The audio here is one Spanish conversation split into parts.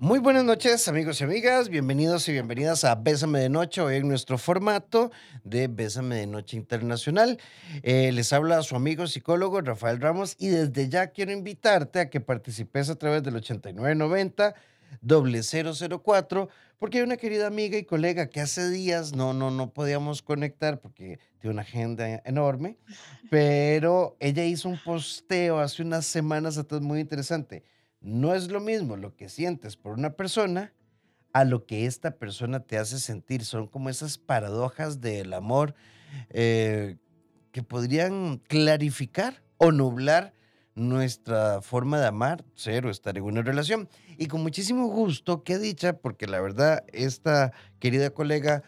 Muy buenas noches, amigos y amigas. Bienvenidos y bienvenidas a Bésame de Noche, hoy en nuestro formato de Bésame de Noche Internacional. Eh, les habla su amigo psicólogo Rafael Ramos y desde ya quiero invitarte a que participes a través del 8990 004 porque hay una querida amiga y colega que hace días no, no, no podíamos conectar porque tiene una agenda enorme, pero ella hizo un posteo hace unas semanas atrás muy interesante no es lo mismo lo que sientes por una persona a lo que esta persona te hace sentir. Son como esas paradojas del amor eh, que podrían clarificar o nublar nuestra forma de amar, ser o estar en una relación. Y con muchísimo gusto, qué dicha, porque la verdad, esta querida colega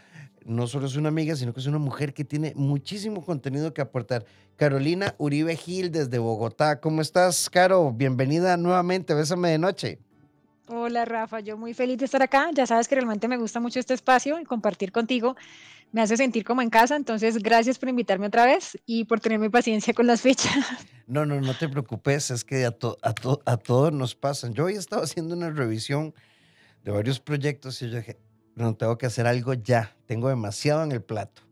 no solo es una amiga, sino que es una mujer que tiene muchísimo contenido que aportar. Carolina Uribe Gil desde Bogotá. ¿Cómo estás, Caro? Bienvenida nuevamente, Bésame de Noche. Hola, Rafa. Yo muy feliz de estar acá. Ya sabes que realmente me gusta mucho este espacio y compartir contigo me hace sentir como en casa. Entonces, gracias por invitarme otra vez y por tenerme paciencia con las fechas. No, no, no te preocupes. Es que a, a, a todos nos pasan. Yo hoy estaba haciendo una revisión de varios proyectos y yo dije, no, tengo que hacer algo ya, tengo demasiado en el plato.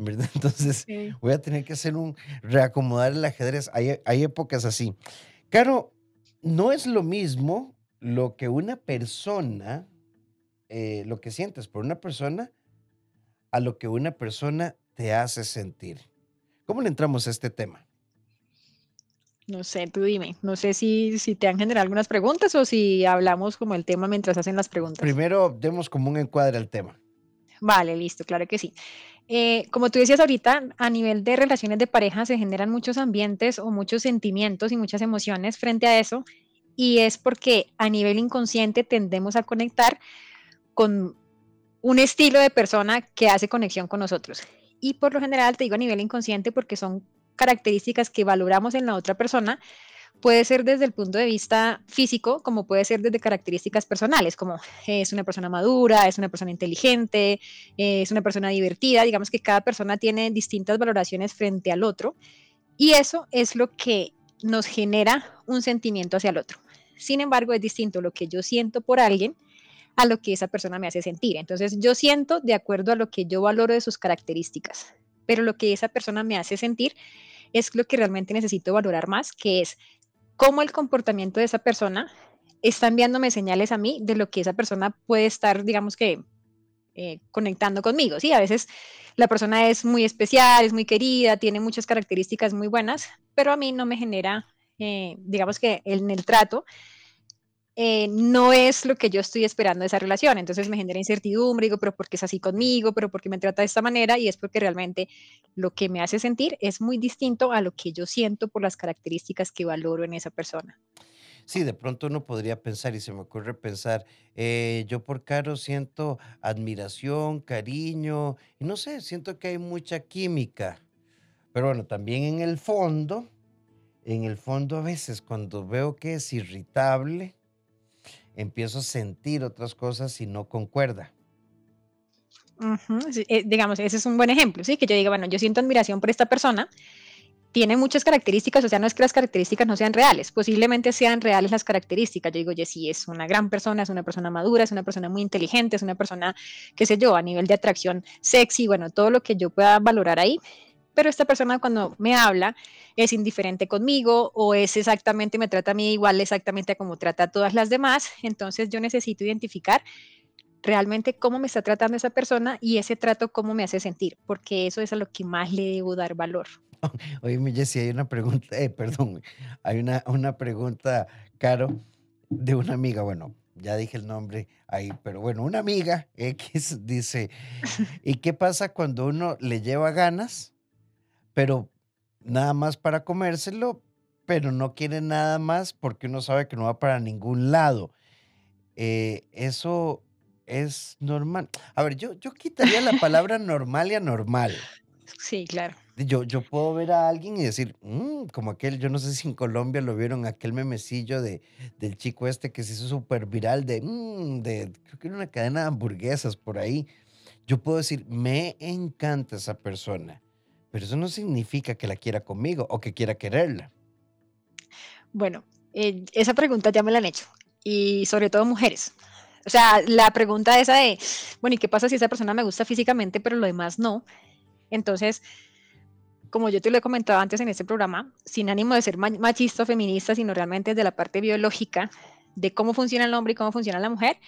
¿Verdad? Entonces voy a tener que hacer un reacomodar el ajedrez. Hay, hay épocas así. Claro, no es lo mismo lo que una persona, eh, lo que sientes por una persona, a lo que una persona te hace sentir. ¿Cómo le entramos a este tema? No sé, tú dime. No sé si, si te han generado algunas preguntas o si hablamos como el tema mientras hacen las preguntas. Primero, demos como un encuadre al tema. Vale, listo, claro que sí. Eh, como tú decías ahorita, a nivel de relaciones de pareja se generan muchos ambientes o muchos sentimientos y muchas emociones frente a eso. Y es porque a nivel inconsciente tendemos a conectar con un estilo de persona que hace conexión con nosotros. Y por lo general te digo a nivel inconsciente porque son características que valoramos en la otra persona, puede ser desde el punto de vista físico, como puede ser desde características personales, como es una persona madura, es una persona inteligente, es una persona divertida, digamos que cada persona tiene distintas valoraciones frente al otro y eso es lo que nos genera un sentimiento hacia el otro. Sin embargo, es distinto lo que yo siento por alguien a lo que esa persona me hace sentir. Entonces, yo siento de acuerdo a lo que yo valoro de sus características, pero lo que esa persona me hace sentir es lo que realmente necesito valorar más, que es cómo el comportamiento de esa persona está enviándome señales a mí de lo que esa persona puede estar, digamos que, eh, conectando conmigo. Sí, a veces la persona es muy especial, es muy querida, tiene muchas características muy buenas, pero a mí no me genera, eh, digamos que en el trato, eh, no es lo que yo estoy esperando de esa relación. Entonces me genera incertidumbre, digo, pero ¿por qué es así conmigo? ¿Pero por qué me trata de esta manera? Y es porque realmente lo que me hace sentir es muy distinto a lo que yo siento por las características que valoro en esa persona. Sí, de pronto uno podría pensar, y se me ocurre pensar, eh, yo por Caro siento admiración, cariño, y no sé, siento que hay mucha química. Pero bueno, también en el fondo, en el fondo a veces cuando veo que es irritable, empiezo a sentir otras cosas y no concuerda. Eh, digamos, ese es un buen ejemplo, ¿sí? Que yo diga, bueno, yo siento admiración por esta persona, tiene muchas características, o sea, no es que las características no sean reales, posiblemente sean reales las características. Yo digo, oye, sí, es una gran persona, es una persona madura, es una persona muy inteligente, es una persona, qué sé yo, a nivel de atracción sexy, bueno, todo lo que yo pueda valorar ahí, pero esta persona cuando me habla es indiferente conmigo o es exactamente, me trata a mí igual exactamente como trata a todas las demás, entonces yo necesito identificar realmente cómo me está tratando esa persona y ese trato cómo me hace sentir, porque eso es a lo que más le debo dar valor. Oye, mi Jessie, hay una pregunta, eh, perdón, hay una, una pregunta, Caro, de una amiga, bueno, ya dije el nombre ahí, pero bueno, una amiga X dice, ¿y qué pasa cuando uno le lleva ganas pero nada más para comérselo, pero no quiere nada más porque uno sabe que no va para ningún lado. Eh, eso es normal. A ver, yo, yo quitaría la palabra normal y anormal. Sí, claro. Yo, yo puedo ver a alguien y decir, mm", como aquel, yo no sé si en Colombia lo vieron, aquel memecillo de, del chico este que se hizo súper viral de, mm", de, creo que era una cadena de hamburguesas por ahí. Yo puedo decir, me encanta esa persona pero eso no significa que la quiera conmigo o que quiera quererla. Bueno, eh, esa pregunta ya me la han hecho y sobre todo mujeres. O sea, la pregunta esa de, bueno, ¿y qué pasa si esa persona me gusta físicamente, pero lo demás no? Entonces, como yo te lo he comentado antes en este programa, sin ánimo de ser machista o feminista, sino realmente desde la parte biológica de cómo funciona el hombre y cómo funciona la mujer,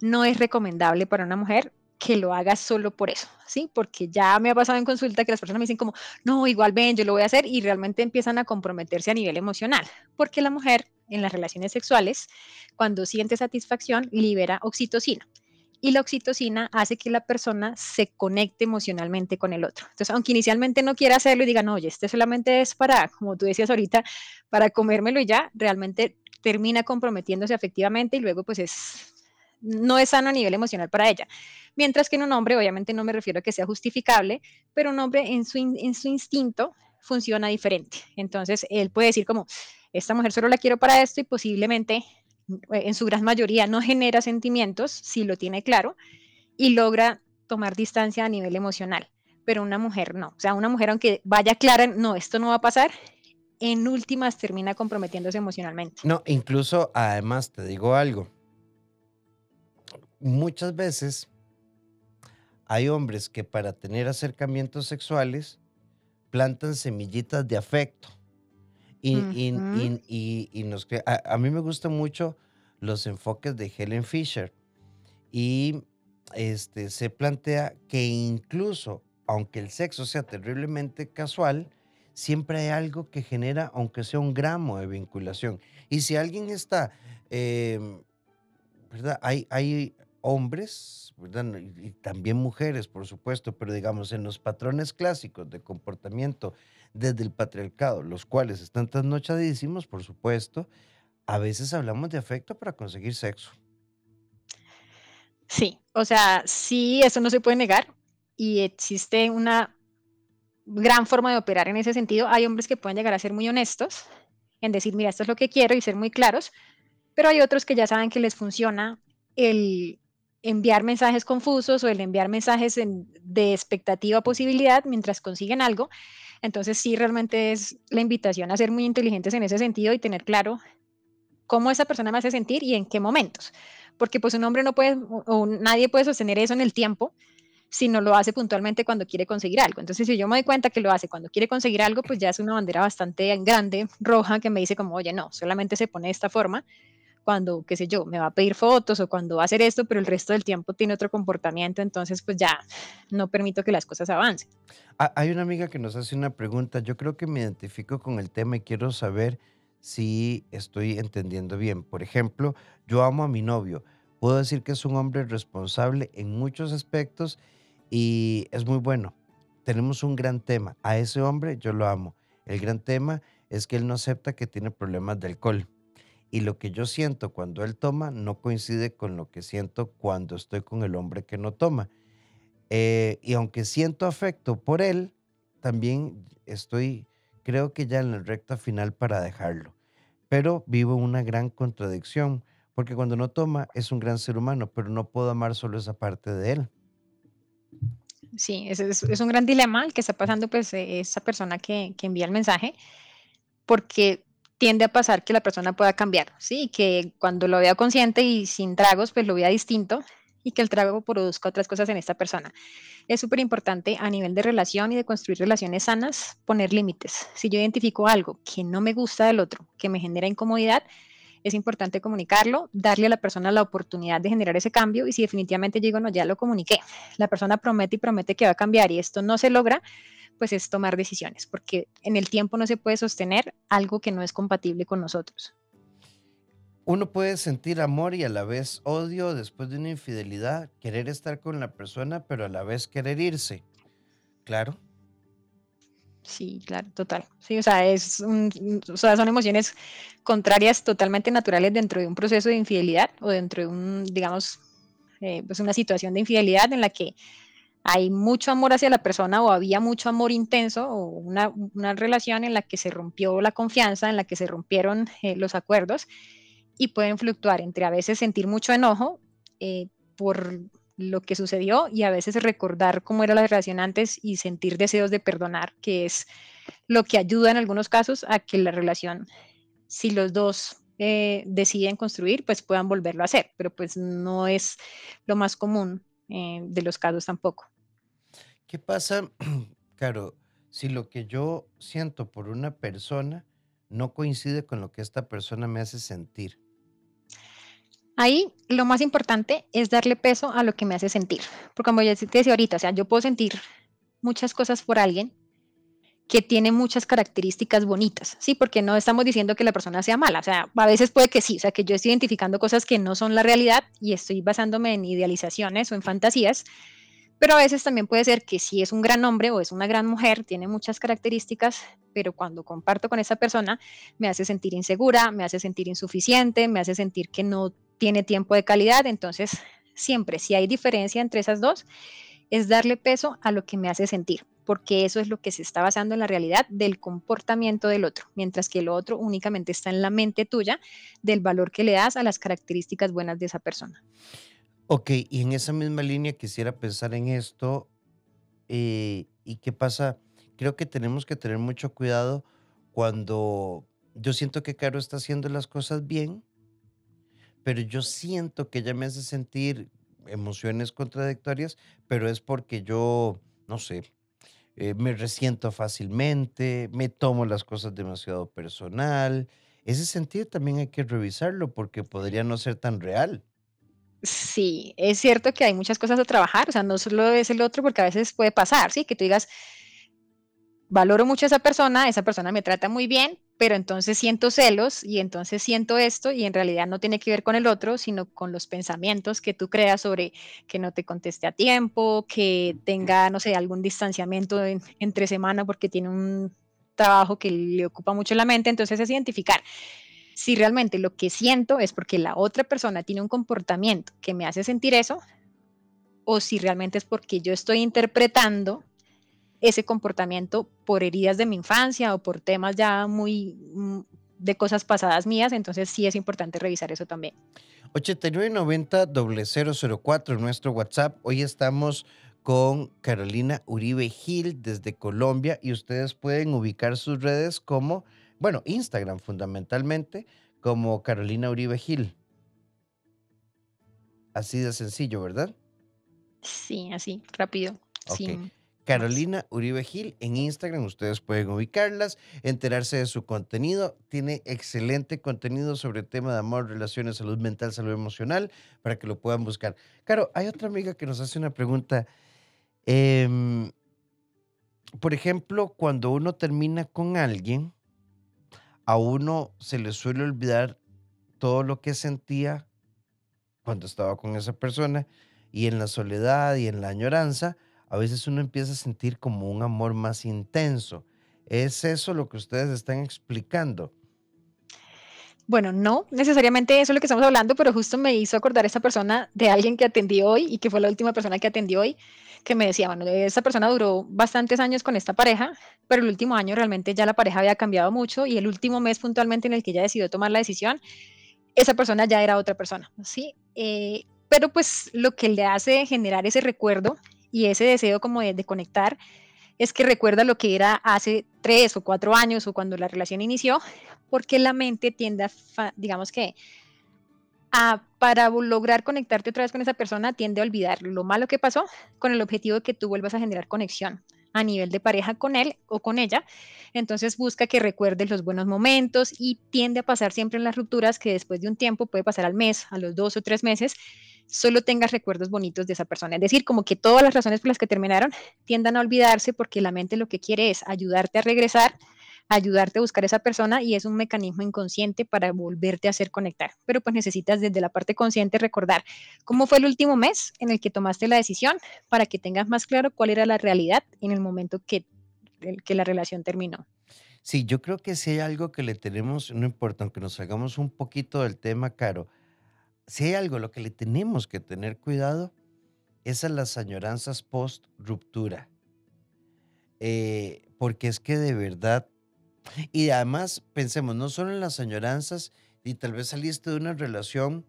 no es recomendable para una mujer que lo haga solo por eso, ¿sí? Porque ya me ha pasado en consulta que las personas me dicen como, no, igual ven, yo lo voy a hacer y realmente empiezan a comprometerse a nivel emocional, porque la mujer en las relaciones sexuales, cuando siente satisfacción, libera oxitocina. Y la oxitocina hace que la persona se conecte emocionalmente con el otro. Entonces, aunque inicialmente no quiera hacerlo y diga, no, oye, este solamente es para, como tú decías ahorita, para comérmelo y ya, realmente termina comprometiéndose afectivamente y luego pues es, no es sano a nivel emocional para ella. Mientras que en un hombre, obviamente no me refiero a que sea justificable, pero un hombre en su, en su instinto funciona diferente. Entonces, él puede decir como, esta mujer solo la quiero para esto y posiblemente eh, en su gran mayoría no genera sentimientos, si lo tiene claro, y logra tomar distancia a nivel emocional, pero una mujer no. O sea, una mujer aunque vaya clara, no, esto no va a pasar, en últimas termina comprometiéndose emocionalmente. No, incluso además te digo algo. Muchas veces hay hombres que para tener acercamientos sexuales plantan semillitas de afecto y, y, nos a, mí me gustan mucho los enfoques de Helen Fisher. Y este, se plantea que incluso, aunque el sexo sea terriblemente casual, siempre hay algo que genera, aunque sea un gramo de vinculación. Y si alguien está, em, ¿verdad? Hay, hay hombres, ¿verdad? Y, también mujeres, por supuesto, pero digamos, en los patrones clásicos de comportamiento desde el patriarcado, los cuales están trasnochadísimos, por supuesto, a veces hablamos de afecto para conseguir sexo. Sí, o sea, sí, eso no se puede negar y existe una gran forma de operar en ese sentido. Hay hombres que pueden llegar a ser muy honestos en decir, mira, esto es lo que quiero y ser muy claros, pero hay otros que ya saben que les funciona el enviar mensajes confusos o el enviar mensajes de expectativa posibilidad mientras consiguen algo entonces sí, realmente es la invitación a ser muy inteligentes en ese sentido y tener claro cómo esa persona me hace sentir y en qué momentos. Porque pues un hombre no puede, o nadie puede sostener eso en el tiempo si no lo hace puntualmente cuando quiere conseguir algo. Entonces, si yo me doy cuenta que lo hace cuando quiere conseguir algo, pues ya es una bandera bastante grande, roja, que me dice como, oye, no, solamente se pone de esta forma cuando, qué sé yo, me va a pedir fotos o cuando va a hacer esto, pero el resto del tiempo tiene otro comportamiento, entonces pues ya no permito que las cosas avancen. Hay una amiga que nos hace una pregunta, yo creo que me identifico con el tema y quiero saber si estoy entendiendo bien. Por ejemplo, yo amo a mi novio, puedo decir que es un hombre responsable en muchos aspectos y es muy bueno. Tenemos un gran tema, a ese hombre yo lo amo. El gran tema es que él no acepta que tiene problemas de alcohol y lo que yo siento cuando él toma no coincide con lo que siento cuando estoy con el hombre que no toma. Eh, y aunque siento afecto por él, también estoy, creo que ya en la recta final para dejarlo. Pero vivo una gran contradicción, porque cuando no toma es un gran ser humano, pero no puedo amar solo esa parte de él. Sí, es, es, un gran dilema el que está pasando pues e, esa persona que, que envía el mensaje, porque tiende a pasar que la persona pueda cambiar, ¿sí? Que cuando lo vea consciente y sin tragos, pues lo vea distinto y que el trago produzca otras cosas en esta persona. Es súper importante a nivel de relación y de construir relaciones sanas poner límites. Si yo identifico algo que no me gusta del otro, que me genera incomodidad, es importante comunicarlo, darle a la persona la oportunidad de generar ese cambio y si definitivamente digo, no, ya lo comuniqué, la persona promete y promete que va a cambiar y esto no se logra, pues es tomar decisiones, porque en el tiempo no se puede sostener algo que no es compatible con nosotros. Uno puede sentir amor y a la vez odio después de una infidelidad, querer estar con la persona, pero a la vez querer irse. Claro. Sí, claro, total. Sí, o sea, es o sea, son emociones contrarias totalmente naturales dentro de un proceso de infidelidad o dentro de un, digamos, eh, pues una situación de infidelidad en la que hay mucho amor hacia la persona o había mucho amor intenso o una, relación en la que se rompió la confianza, en la que se rompieron eh, los acuerdos y pueden fluctuar entre a veces sentir mucho enojo eh, por lo que sucedió y a veces recordar cómo era la relación antes y sentir deseos de perdonar, que es lo que ayuda en algunos casos a que la relación, si los dos eh, deciden construir, pues puedan volverlo a hacer, pero pues no es lo más común eh, de los casos tampoco. ¿Qué pasa, Caro, si lo que yo siento por una persona no coincide con lo que esta persona me hace sentir? Ahí lo más importante es darle peso a lo que me hace sentir. Porque como ya te decía ahorita, o sea, yo puedo sentir muchas cosas por alguien que tiene muchas características bonitas, ¿sí? Porque no estamos diciendo que la persona sea mala, o sea, a veces puede que sí, o sea, que yo estoy identificando cosas que no son la realidad y estoy basándome en idealizaciones o en fantasías, pero a veces también puede ser que si es un gran hombre o es una gran mujer, tiene muchas características, pero cuando comparto con esa persona me hace sentir insegura, me hace sentir insuficiente, me hace sentir que no tiene tiempo de calidad. Entonces, siempre, si hay diferencia entre esas dos, es darle peso a lo que me hace sentir, porque eso es lo que se está basando en la realidad del comportamiento del otro, mientras que el otro únicamente está en la mente tuya del valor que le das a las características buenas de esa persona. Ok, y en esa misma línea quisiera pensar en esto. Eh, ¿Y qué pasa? Creo que tenemos que tener mucho cuidado cuando yo siento que Caro está haciendo las cosas bien, pero yo siento que ella me hace sentir emociones contradictorias, pero es porque yo, no sé, eh, me resiento fácilmente, me tomo las cosas demasiado personal. Ese sentido también hay que revisarlo porque podría no ser tan real. Sí, es cierto que hay muchas cosas a trabajar, o sea, no solo es el otro, porque a veces puede pasar, ¿sí? Que tú digas, valoro mucho a esa persona, esa persona me trata muy bien, pero entonces siento celos y entonces siento esto y en realidad no tiene que ver con el otro, sino con los pensamientos que tú creas sobre que no te conteste a tiempo, que tenga, no sé, algún distanciamiento entre semana porque tiene un trabajo que le ocupa mucho la mente, entonces es identificar si realmente lo que siento es porque la otra persona tiene un comportamiento que me hace sentir eso, o si realmente es porque yo estoy interpretando ese comportamiento por heridas de mi infancia o por temas ya muy mm, de cosas pasadas mías, entonces sí es importante revisar eso también. 8990-004 nuestro WhatsApp. Hoy estamos con Carolina Uribe Gil desde Colombia y ustedes pueden ubicar sus redes como bueno, Instagram fundamentalmente, como Carolina Uribe Gil. Así de sencillo, ¿verdad? Sí, así, rápido. Carolina Uribe Gil en Instagram, ustedes pueden ubicarlas, enterarse de su contenido. Tiene excelente contenido sobre el tema de amor, relaciones, salud mental, salud emocional, para que lo puedan buscar. Claro, hay otra amiga que nos hace una pregunta. Em, por ejemplo, cuando uno termina con alguien, a uno se le suele olvidar todo lo que sentía cuando estaba con esa persona y en la soledad y en la añoranza, a veces uno empieza a sentir como un amor más intenso. ¿Es eso lo que ustedes están explicando? Bueno, no necesariamente eso es lo que estamos hablando, pero justo me hizo acordar esa persona de alguien que atendí hoy y que fue la última persona que atendí hoy que me decía, bueno, esa persona duró bastantes años con esta pareja, pero el último año realmente ya la pareja había cambiado mucho y el último mes puntualmente en el que ella decidió tomar la decisión, esa persona ya era otra persona, ¿sí? Eh, pero pues lo que le hace generar ese recuerdo y ese deseo como de, de conectar es que recuerda lo que era hace tres o cuatro años o cuando la relación inició, porque la mente tiende a, digamos que, para lograr conectarte otra vez con esa persona, tiende a olvidar lo malo que pasó con el objetivo de que tú vuelvas a generar conexión a nivel de pareja con él o con ella. Entonces busca que recuerdes los buenos momentos y tiende a pasar siempre en las rupturas que después de un tiempo, puede pasar al mes, a los dos o tres meses, solo tengas recuerdos bonitos de esa persona. Es decir, como que todas las razones por las que terminaron tiendan a olvidarse porque la mente lo que quiere es ayudarte a regresar ayudarte a buscar a esa persona y es un mecanismo inconsciente para volverte a hacer conectar. Pero pues necesitas desde la parte consciente recordar cómo fue el último mes en el que tomaste la decisión para que tengas más claro cuál era la realidad en el momento que, que la relación terminó. Sí, yo creo que si hay algo que le tenemos, no importa, aunque nos salgamos un poquito del tema, Caro, si hay algo lo que le tenemos que tener cuidado, es a las añoranzas post ruptura. Eh, porque es que de verdad y además, pensemos, no solo en las añoranzas, y tal vez saliste de una relación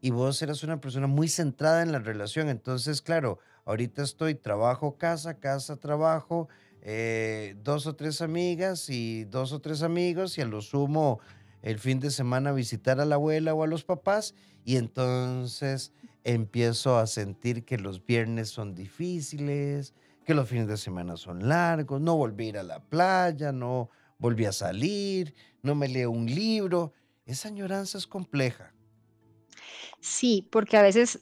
y vos eras una persona muy centrada en la relación. Entonces, claro, ahorita estoy trabajo, casa, casa, trabajo, eh, dos o tres amigas y dos o tres amigos, y a lo sumo el fin de semana visitar a la abuela o a los papás y entonces empiezo a sentir que los viernes son difíciles, que los fines de semana son largos, no volví a ir a la playa, no volví a salir, no me leo un libro. Esa añoranza es compleja. Sí, porque a veces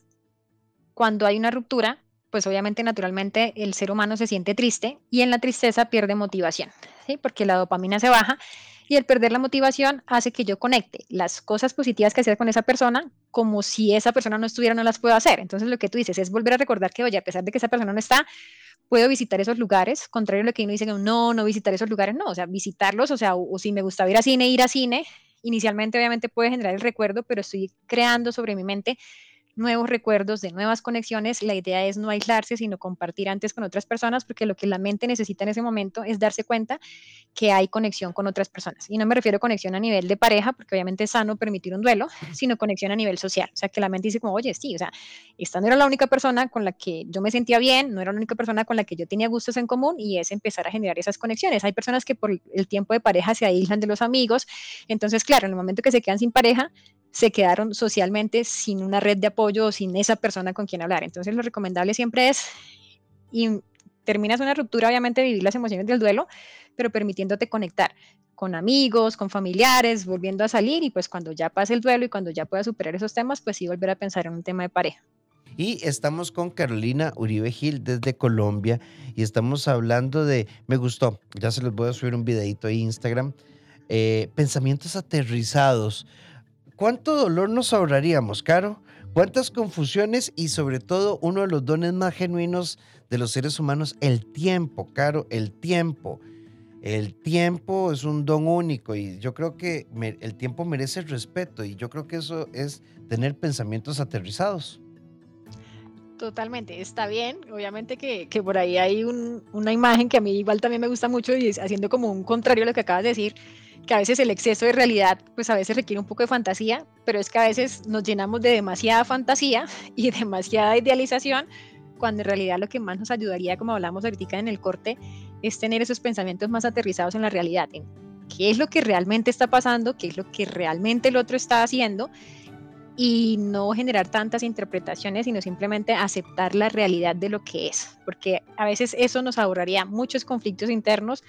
cuando hay una ruptura, pues obviamente naturalmente el ser humano se siente triste y en la tristeza pierde motivación, ¿sí? porque la dopamina se baja y el perder la motivación hace que yo conecte las cosas positivas que hacía con esa persona como si esa persona no estuviera, no las puedo hacer. Entonces lo que tú dices es volver a recordar que, oye, a pesar de que esa persona no está, puedo visitar esos lugares, contrario a lo que uno dice, no, no visitar esos lugares, no, o sea, visitarlos, o sea, o, si me gustaba ir a cine, ir a cine, inicialmente obviamente puede generar el recuerdo, pero estoy creando sobre mi mente nuevos recuerdos, de nuevas conexiones. La idea es no aislarse, sino compartir antes con otras personas, porque lo que la mente necesita en ese momento es darse cuenta que hay conexión con otras personas. Y no me refiero a conexión a nivel de pareja, porque obviamente es sano permitir un duelo, sino conexión a nivel social. O sea, que la mente dice como, oye, sí, o sea, esta no era la única persona con la que yo me sentía bien, no era la única persona con la que yo tenía gustos en común, y es empezar a generar esas conexiones. Hay personas que por el tiempo de pareja se aíslan de los amigos, entonces, claro, en el momento que se quedan sin pareja, se quedaron socialmente sin una red de apoyo o sin esa persona con quien hablar. Entonces lo recomendable siempre es, y terminas una ruptura, obviamente vivir las emociones del duelo, pero permitiéndote conectar con amigos, con familiares, volviendo a salir y pues cuando ya pase el duelo y cuando ya puedas superar esos temas, pues sí volver a pensar en un tema de pareja. Y estamos con Carolina Uribe Gil desde Colombia y estamos hablando de, me gustó, ya se les voy a subir un videito a Instagram, eh, pensamientos aterrizados ¿Cuánto dolor nos ahorraríamos, Caro? ¿Cuántas confusiones y sobre todo uno de los dones más genuinos de los seres humanos, el tiempo, Caro, el tiempo? El tiempo es un don único y yo creo que el tiempo merece respeto y yo creo que eso es tener pensamientos aterrizados. Totalmente, está bien. Obviamente que, por ahí hay una imagen que a mí igual también me gusta mucho y haciendo como un contrario a lo que acabas de decir, que a veces el exceso de realidad, pues a veces requiere un poco de fantasía, pero es que a veces nos llenamos de demasiada fantasía y demasiada idealización, cuando en realidad lo que más nos ayudaría, como hablamos ahorita en el corte, es tener esos pensamientos más aterrizados en la realidad, en qué es lo que realmente está pasando, qué es lo que realmente el otro está haciendo y no generar tantas interpretaciones, sino simplemente aceptar la realidad de lo que es, porque a veces eso nos ahorraría muchos conflictos internos,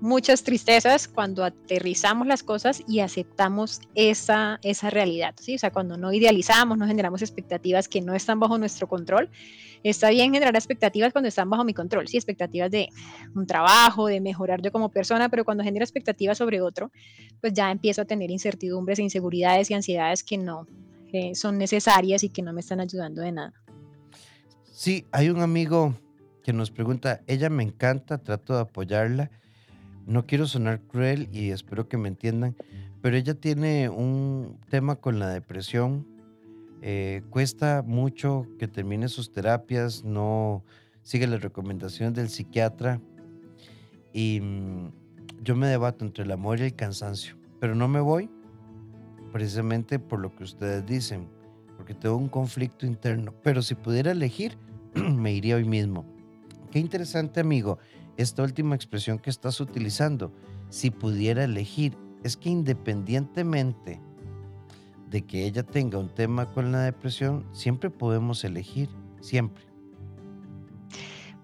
muchas tristezas cuando aterrizamos las cosas y aceptamos esa, esa realidad, ¿sí? O sea, cuando no idealizamos, no generamos expectativas que no están bajo nuestro control. Está bien generar expectativas cuando están bajo mi control, sí, expectativas de un trabajo, de mejorar yo como persona, pero cuando genero expectativas sobre otro, pues ya empiezo a tener incertidumbres, e inseguridades y ansiedades que no son necesarias y que no me están ayudando de nada. Sí, hay un amigo que nos pregunta, ella me encanta, trato de apoyarla, no quiero sonar cruel y espero que me entiendan, pero ella tiene un tema con la depresión. Eh, cuesta mucho que termine sus terapias, no sigue las recomendaciones del psiquiatra y mm, yo me debato entre el amor y el cansancio, pero no me voy precisamente por lo que ustedes dicen, porque tengo un conflicto interno, pero si pudiera elegir, me iría hoy mismo. Qué interesante amigo esta última expresión que estás utilizando, si pudiera elegir, es que independientemente de que ella tenga un tema con la depresión, siempre podemos elegir, siempre.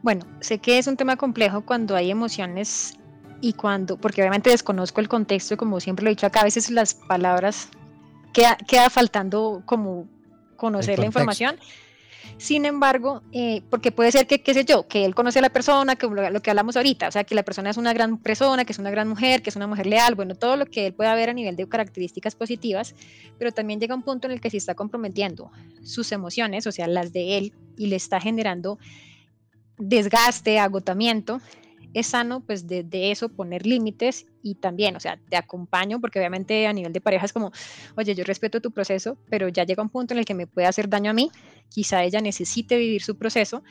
Bueno, sé que es un tema complejo cuando hay emociones y cuando, porque obviamente desconozco el contexto, como siempre lo he dicho acá, a veces las palabras queda, queda faltando como conocer la información sin embargo, eh, porque puede ser que, qué sé yo, que él conoce a la persona, que lo, que hablamos ahorita, o sea, que la persona es una gran persona, que es una gran mujer, que es una mujer leal, bueno, todo lo que él pueda ver a nivel de características positivas, pero también llega un punto en el que se está comprometiendo sus emociones, o sea, las de él, y le está generando desgaste, agotamiento, es sano pues de, eso poner límites y también, o sea, te acompaño porque obviamente a nivel de pareja es como, oye, yo respeto tu proceso, pero ya llega un punto en el que me puede hacer daño a mí, quizá ella necesite vivir su proceso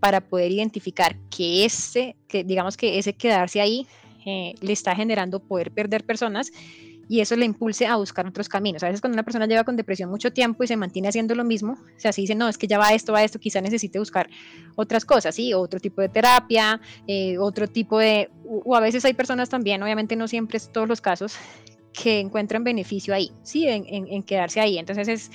para poder identificar que ese, que digamos que ese quedarse ahí eh, le está generando poder perder personas y eso le impulse a buscar otros caminos. A veces cuando una persona lleva con depresión mucho tiempo y se mantiene haciendo lo mismo, o sea, si dice, no, es que ya va esto, va esto, quizá necesite buscar otras cosas, ¿sí? Otro tipo de terapia, eh, otro tipo de... O a veces hay personas también, obviamente no siempre es todos los casos, que encuentran beneficio ahí, ¿sí? En, en quedarse ahí. Entonces es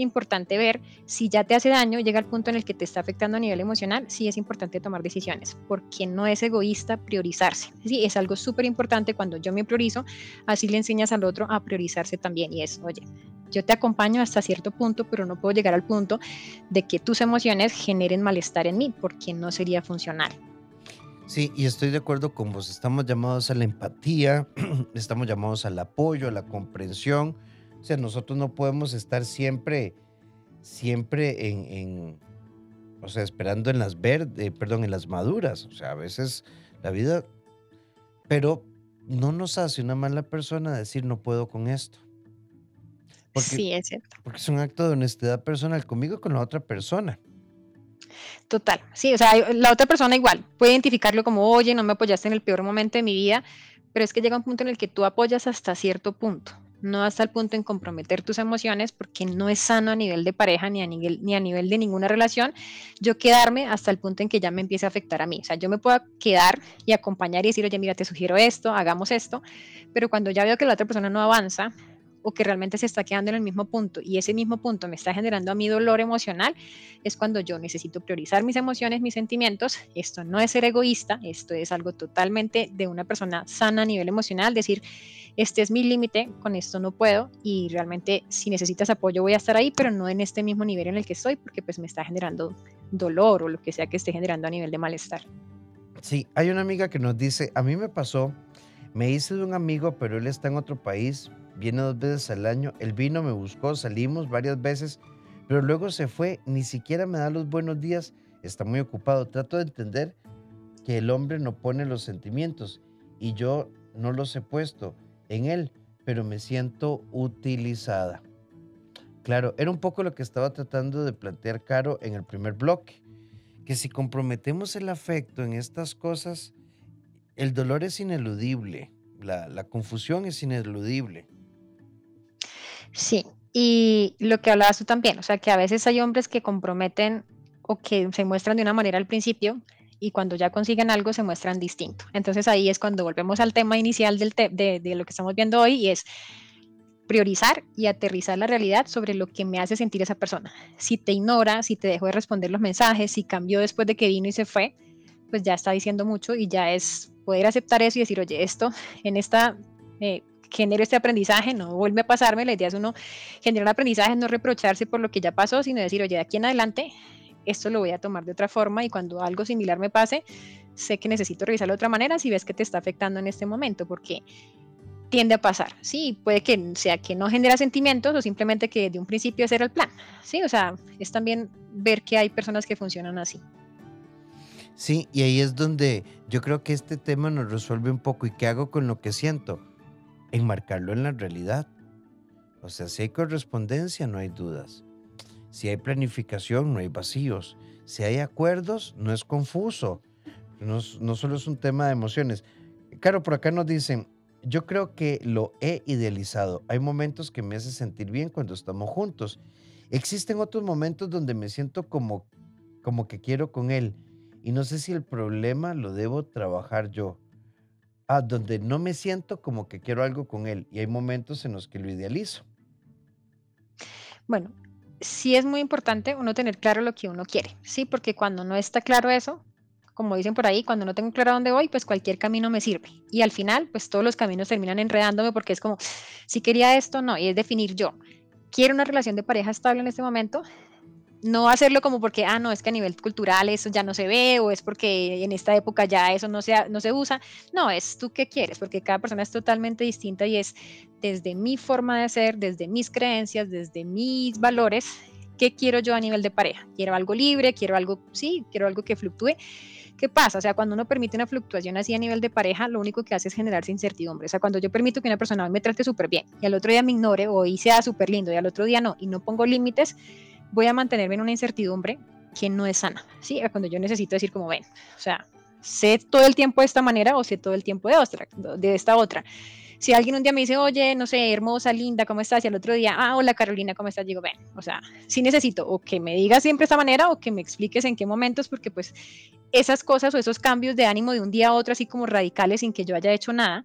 importante ver si ya te hace daño, llega al punto en el que te está afectando a nivel emocional, sí es importante tomar decisiones, porque no es egoísta priorizarse. Sí, es algo súper importante cuando yo me priorizo, así le enseñas al otro a priorizarse también y es, oye, yo te acompaño hasta cierto punto, pero no puedo llegar al punto de que tus emociones generen malestar en mí, porque no sería funcional. Sí, y estoy de acuerdo con vos. Estamos llamados a la empatía, estamos llamados al apoyo, a la comprensión, o sea, nosotros no podemos estar siempre, siempre en, o sea, esperando en las verdes, perdón, en las maduras. O sea, a veces la vida, pero no nos hace una mala persona decir no puedo con esto. sí, es cierto. Porque es un acto de honestidad personal conmigo y con la otra persona. Total, sí, o sea, la otra persona igual puede identificarlo como, oye, no me apoyaste en el peor momento de mi vida, pero es que llega un punto en el que tú apoyas hasta cierto punto no hasta el punto en comprometer tus emociones, porque no es sano a nivel de pareja ni a nivel, ni a nivel de ninguna relación, yo quedarme hasta el punto en que ya me empiece a afectar a mí. O sea, yo me puedo quedar y acompañar y decir, oye, mira, te sugiero esto, hagamos esto, pero cuando ya veo que la otra persona no avanza, o que realmente se está quedando en el mismo punto y ese mismo punto me está generando a mí dolor emocional, es cuando yo necesito priorizar mis emociones, mis sentimientos. Esto no es ser egoísta, esto es algo totalmente de una persona sana a nivel emocional, decir, este es mi límite, con esto no puedo y realmente si necesitas apoyo voy a estar ahí, pero no en este mismo nivel en el que estoy porque pues me está generando dolor o lo que sea que esté generando a nivel de malestar. Sí, hay una amiga que nos dice, a mí me pasó, me hice de un amigo, pero él está en otro país, viene dos veces al año, él vino, me buscó, salimos varias veces, pero luego se fue, ni siquiera me da los buenos días, está muy ocupado. Trato de entender que el hombre no pone los sentimientos y yo no los he puesto en él, pero me siento utilizada. Claro, era un poco lo que estaba tratando de plantear Caro en el primer bloque, que si comprometemos el afecto en estas cosas, el dolor es ineludible, la, la confusión es ineludible. Sí, y lo que hablabas tú también, o sea, que a veces hay hombres que comprometen o que se muestran de una manera al principio y cuando ya consiguen algo se muestran distinto. Entonces ahí es cuando volvemos al tema inicial del de, de lo que estamos viendo hoy y es priorizar y aterrizar la realidad sobre lo que me hace sentir esa persona. Si te ignora, si te dejó de responder los mensajes, si cambió después de que vino y se fue, pues ya está diciendo mucho y ya es poder aceptar eso y decir, oye, esto en esta eh, genero este aprendizaje, no vuelve a pasarme, la idea es uno generar aprendizaje, no reprocharse por lo que ya pasó, sino decir, oye, de aquí en adelante esto lo voy a tomar de otra forma y cuando algo similar me pase, sé que necesito revisarlo de otra manera si ves que te está afectando en este momento, porque tiende a pasar, sí, puede que sea que no genera sentimientos o simplemente que de un principio ese era el plan, sí, o sea, es también ver que hay personas que funcionan así. Sí, y ahí es donde yo creo que este tema nos resuelve un poco y qué hago con lo que siento enmarcarlo en la realidad. O sea, si hay correspondencia, no hay dudas. Si hay planificación, no hay vacíos. Si hay acuerdos, no es confuso. No, solo es un tema de emociones. Claro, por acá nos dicen, yo creo que lo he idealizado. Hay momentos que me hace sentir bien cuando estamos juntos. Existen otros momentos donde me siento como, como que quiero con él. Y no sé si el problema lo debo trabajar yo. Donde no me siento como que quiero algo con él y hay momentos en los que lo idealizo. Bueno, sí es muy importante uno tener claro lo que uno quiere, ¿sí? Porque cuando no está claro eso, como dicen por ahí, cuando no tengo claro dónde voy, pues cualquier camino me sirve. Y al final, pues todos los caminos terminan enredándome porque es como, si quería esto, no, y es definir yo. Quiero una relación de pareja estable en este momento, no hacerlo como porque, ah, no, es que a nivel cultural eso ya no se ve o es porque en esta época ya eso no se, no se usa. No, es tú qué quieres, porque cada persona es totalmente distinta y es desde mi forma de ser, desde mis creencias, desde mis valores, qué quiero yo a nivel de pareja. Quiero algo libre, quiero algo, sí, quiero algo que fluctúe. ¿Qué pasa? O sea, cuando uno permite una fluctuación así a nivel de pareja, lo único que hace es generarse incertidumbre. O sea, cuando yo permito que una persona me trate súper bien y al otro día me ignore o y sea súper lindo y al otro día no, y no pongo límites, voy a mantenerme en una incertidumbre que no es sana, ¿sí? Cuando yo necesito decir como, ven, o sea, sé todo el tiempo de esta manera o sé todo el tiempo de, otra, de esta otra. Si alguien un día me dice, oye, no sé, hermosa, linda, ¿cómo estás? Y al otro día, ah, hola Carolina, ¿cómo estás? Digo, ven, o sea, sí necesito o que me digas siempre esta manera o que me expliques en qué momentos, porque pues esas cosas o esos cambios de ánimo de un día a otro, así como radicales, sin que yo haya hecho nada,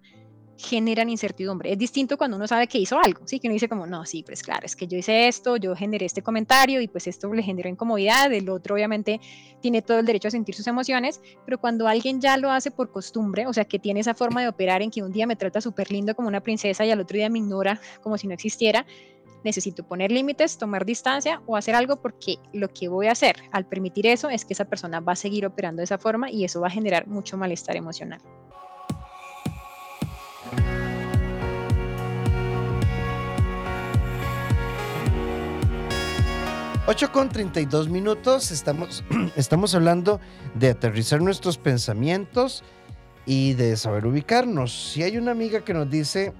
generan incertidumbre. Es distinto cuando uno sabe que hizo algo, ¿sí? Que uno dice como, no, sí, pues claro, es que yo hice esto, yo generé este comentario y pues esto le generó incomodidad, el otro obviamente tiene todo el derecho a sentir sus emociones, pero cuando alguien ya lo hace por costumbre, o sea, que tiene esa forma de operar en que un día me trata súper lindo como una princesa y al otro día me ignora como si no existiera, necesito poner límites, tomar distancia o hacer algo porque lo que voy a hacer al permitir eso es que esa persona va a seguir operando de esa forma y eso va a generar mucho malestar emocional. 8 con 32 minutos, estamos, estamos hablando de aterrizar nuestros pensamientos y de saber ubicarnos. Si hay una amiga que nos dice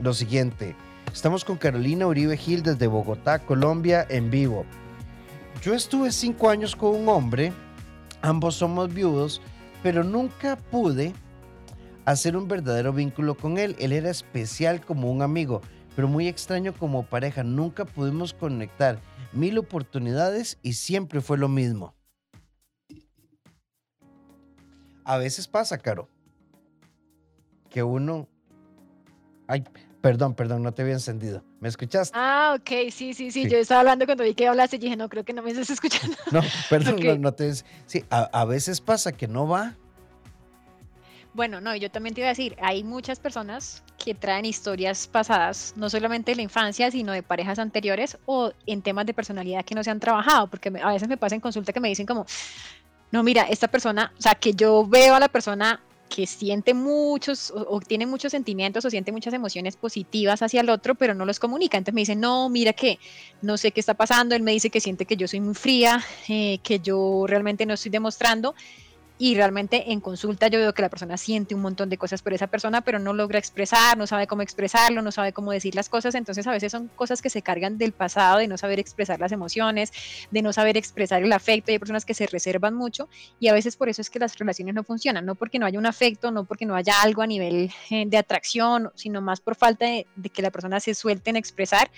lo siguiente, estamos con Carolina Uribe Gil desde Bogotá, Colombia, en vivo. Yo estuve cinco años con un hombre, ambos somos viudos, pero nunca pude hacer un verdadero vínculo con él. Él era especial como un amigo, pero muy extraño como pareja. Nunca pudimos conectar mil oportunidades y siempre fue lo mismo. A veces pasa, Caro, que uno... Ay, perdón, perdón, no te había encendido. ¿Me escuchaste? Ah, ok, sí, sí, sí. Yo estaba hablando cuando vi que hablaste y dije, no, creo que no me estás escuchando. No, perdón, no, te... Sí, a veces pasa que no va bueno, no, yo también te iba a decir, hay muchas personas que traen historias pasadas, no solamente de la infancia, sino de parejas anteriores o en temas de personalidad que no se han trabajado, porque a veces me pasa en consulta que me dicen como, no, mira, esta persona, o sea, que yo veo a la persona que siente muchos o, tiene muchos sentimientos o siente muchas emociones positivas hacia el otro, pero no los comunica. Entonces me dicen, no, mira que no sé qué está pasando. Él me dice que siente que yo soy muy fría, eh, que yo realmente no estoy demostrando y realmente en consulta yo veo que la persona siente un montón de cosas por esa persona, pero no logra expresar, no sabe cómo expresarlo, no sabe cómo decir las cosas, entonces a veces son cosas que se cargan del pasado, de no saber expresar las emociones, de no saber expresar el afecto, hay personas que se reservan mucho y a veces por eso es que las relaciones no funcionan, no porque no haya un afecto, no porque no haya algo a nivel eh, de atracción, sino más por falta de, de que la persona se suelte en expresar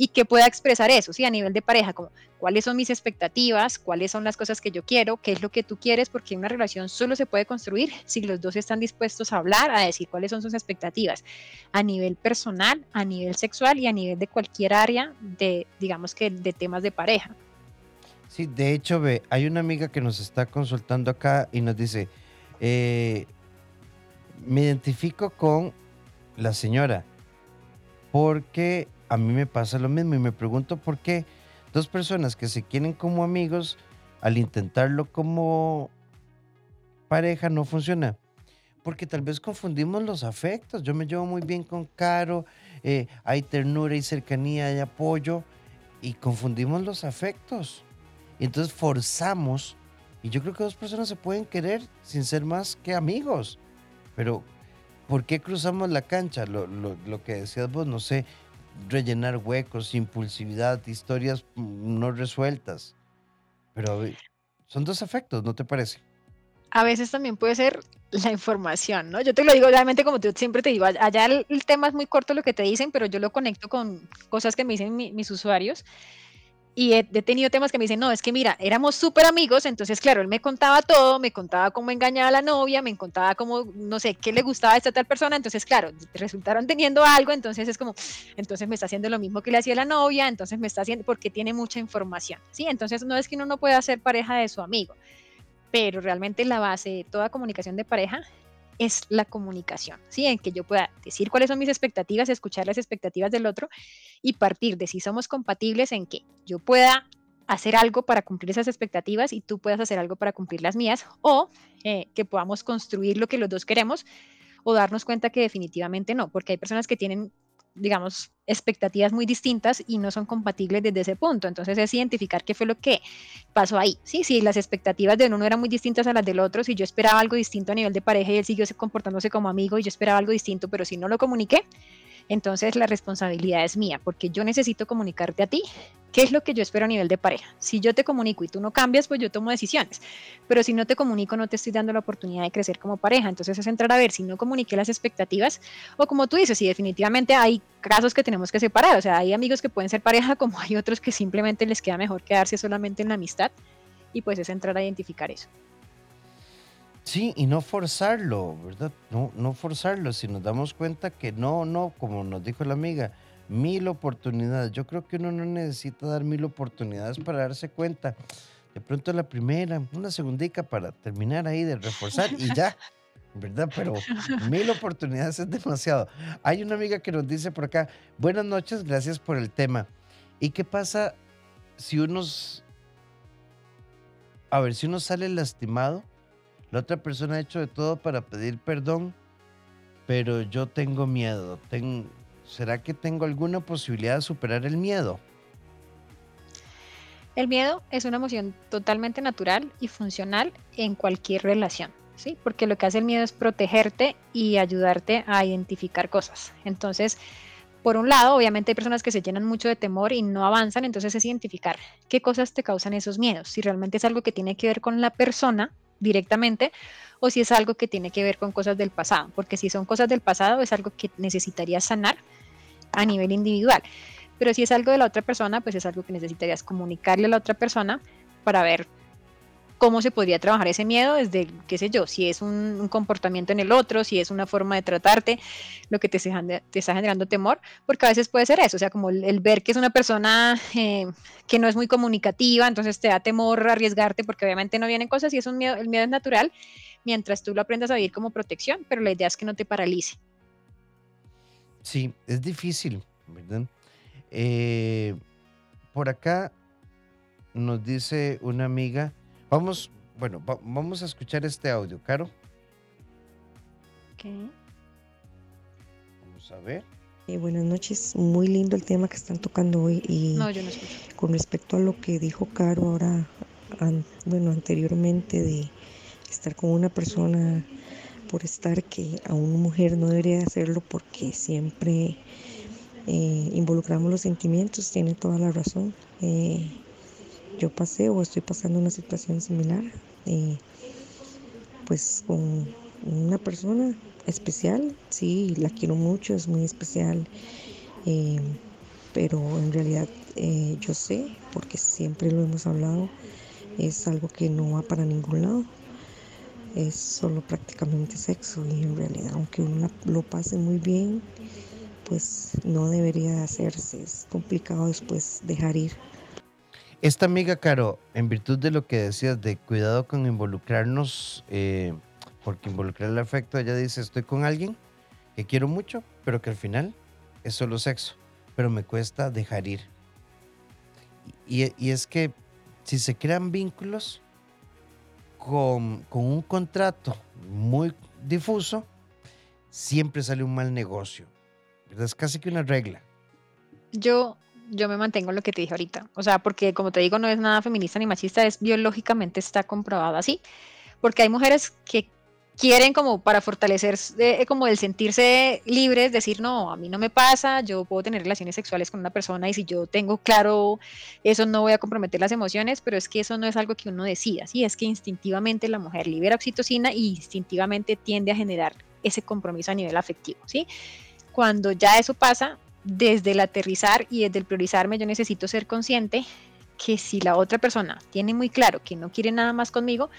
y que pueda expresar eso, ¿sí? A nivel de pareja, como cuáles son mis expectativas, cuáles son las cosas que yo quiero, qué es lo que tú quieres, porque una relación solo se puede construir si los dos están dispuestos a hablar, a decir cuáles son sus expectativas a nivel personal, a nivel sexual y a nivel de cualquier área de, digamos que, de temas de pareja. Sí, de hecho, ve, hay una amiga que nos está consultando acá y nos dice, eh, me identifico con la señora porque a mí me pasa lo mismo y me pregunto por qué dos personas que se quieren como amigos, al intentarlo como pareja no funciona. Porque tal vez confundimos los afectos. Yo me llevo muy bien con Caro, eh, hay ternura y cercanía y apoyo, y confundimos los afectos. Y entonces forzamos, y yo creo que dos personas se pueden querer sin ser más que amigos. Pero, ¿por qué cruzamos la cancha? Lo, lo, lo que decías vos, no sé, rellenar huecos, impulsividad, historias no resueltas. Pero son dos efectos, ¿no te parece? A veces también puede ser la información, ¿no? Yo te lo digo, obviamente, como siempre te digo, allá el, tema es muy corto lo que te dicen, pero yo lo conecto con cosas que me dicen mis usuarios y he, tenido temas que me dicen, no, es que mira, éramos súper amigos, entonces claro, él me contaba todo, me contaba cómo engañaba a la novia, me contaba cómo, no sé, qué le gustaba a esta tal persona, entonces claro, resultaron teniendo algo, entonces es como, entonces me está haciendo lo mismo que le hacía la novia, entonces me está haciendo, porque tiene mucha información, ¿sí? Entonces no es que uno no pueda ser pareja de su amigo, pero realmente la base de toda comunicación de pareja es la comunicación, ¿sí? En que yo pueda decir cuáles son mis expectativas, escuchar las expectativas del otro y partir de si somos compatibles en que yo pueda hacer algo para cumplir esas expectativas y tú puedas hacer algo para cumplir las mías o eh, que podamos construir lo que los dos queremos o darnos cuenta que definitivamente no, porque hay personas que tienen digamos, expectativas muy distintas y no son compatibles desde ese punto. Entonces es identificar qué fue lo que pasó ahí. Sí, si las expectativas de uno eran muy distintas a las del otro, si yo esperaba algo distinto a nivel de pareja y él siguió comportándose como amigo y yo esperaba algo distinto, pero si no lo comuniqué, entonces la responsabilidad es mía, porque yo necesito comunicarte a ti qué es lo que yo espero a nivel de pareja. Si yo te comunico y tú no cambias, pues yo tomo decisiones, pero si no te comunico, no te estoy dando la oportunidad de crecer como pareja. Entonces es entrar a ver si no comuniqué las expectativas o como tú dices, si definitivamente hay casos que tenemos que separar, o sea, hay amigos que pueden ser pareja como hay otros que simplemente les queda mejor quedarse solamente en la amistad y pues es entrar a identificar eso. Sí, y no forzarlo, ¿verdad? No, no forzarlo, si nos damos cuenta que no, no, como nos dijo la amiga, mil oportunidades. Yo creo que uno no necesita dar mil oportunidades para darse cuenta. De pronto la primera, una segundica para terminar ahí de reforzar y ya, ¿verdad? Pero mil oportunidades es demasiado. Hay una amiga que nos dice por acá, buenas noches, gracias por el tema. ¿Y qué pasa si uno, a ver, si uno sale lastimado? La otra persona ha hecho de todo para pedir perdón, pero yo tengo miedo. ¿Será que tengo alguna posibilidad de superar el miedo? El miedo es una emoción totalmente natural y funcional en cualquier relación, ¿sí? Porque lo que hace el miedo es protegerte y ayudarte a identificar cosas. Entonces, por un lado, obviamente hay personas que se llenan mucho de temor y no avanzan, entonces es identificar qué cosas te causan esos miedos, si realmente es algo que tiene que ver con la persona directamente o si es algo que tiene que ver con cosas del pasado, porque si son cosas del pasado es algo que necesitarías sanar a nivel individual, pero si es algo de la otra persona, pues es algo que necesitarías comunicarle a la otra persona para ver cómo se podría trabajar ese miedo desde, qué sé yo, si es un, comportamiento en el otro, si es una forma de tratarte, lo que te, te, está generando temor, porque a veces puede ser eso, o sea, como el, ver que es una persona eh, que no es muy comunicativa, entonces te da temor arriesgarte porque obviamente no vienen cosas y es un miedo, el miedo es natural, mientras tú lo aprendas a vivir como protección, pero la idea es que no te paralice. Sí, es difícil, ¿verdad? Eh, por acá nos dice una amiga, Vamos, bueno, vamos a escuchar este audio, Caro. ¿Qué? Vamos a ver. Eh, buenas noches, muy lindo el tema que están tocando hoy y no, yo no escucho. con respecto a lo que dijo Caro ahora, bueno, anteriormente de estar con una persona por estar que a una mujer no debería hacerlo porque siempre eh, involucramos los sentimientos, tiene toda la razón. Eh, yo pasé o estoy pasando una situación similar, eh, pues con una persona especial, sí, la quiero mucho, es muy especial, pero en realidad yo sé, porque siempre lo hemos hablado, es algo que no va para ningún lado, es solo prácticamente sexo y en realidad aunque uno lo pase muy bien, pues no debería hacerse, es complicado después dejar ir. Esta amiga, Caro, en virtud de lo que decías de cuidado con involucrarnos, eh, porque involucrar el afecto, ella dice, estoy con alguien que quiero mucho, pero que al final es solo sexo, pero me cuesta dejar ir. Y, es que si se crean vínculos con, un contrato muy difuso, siempre sale un mal negocio. Es casi que una regla. Yo yo me mantengo en lo que te dije ahorita. O sea, porque como te digo, no es nada feminista ni machista, es biológicamente está comprobado así. Porque hay mujeres que quieren como para fortalecer eh, como el sentirse libres, decir, no, a mí no me pasa, yo puedo tener relaciones sexuales con una persona y si yo tengo claro eso no voy a comprometer las emociones, pero es que eso no es algo que uno decida, sí, es que instintivamente la mujer libera oxitocina y instintivamente tiende a generar ese compromiso a nivel afectivo, ¿sí? Cuando ya eso pasa, desde el aterrizar y desde el priorizarme, yo necesito ser consciente que si la otra persona tiene muy claro que no quiere nada más conmigo,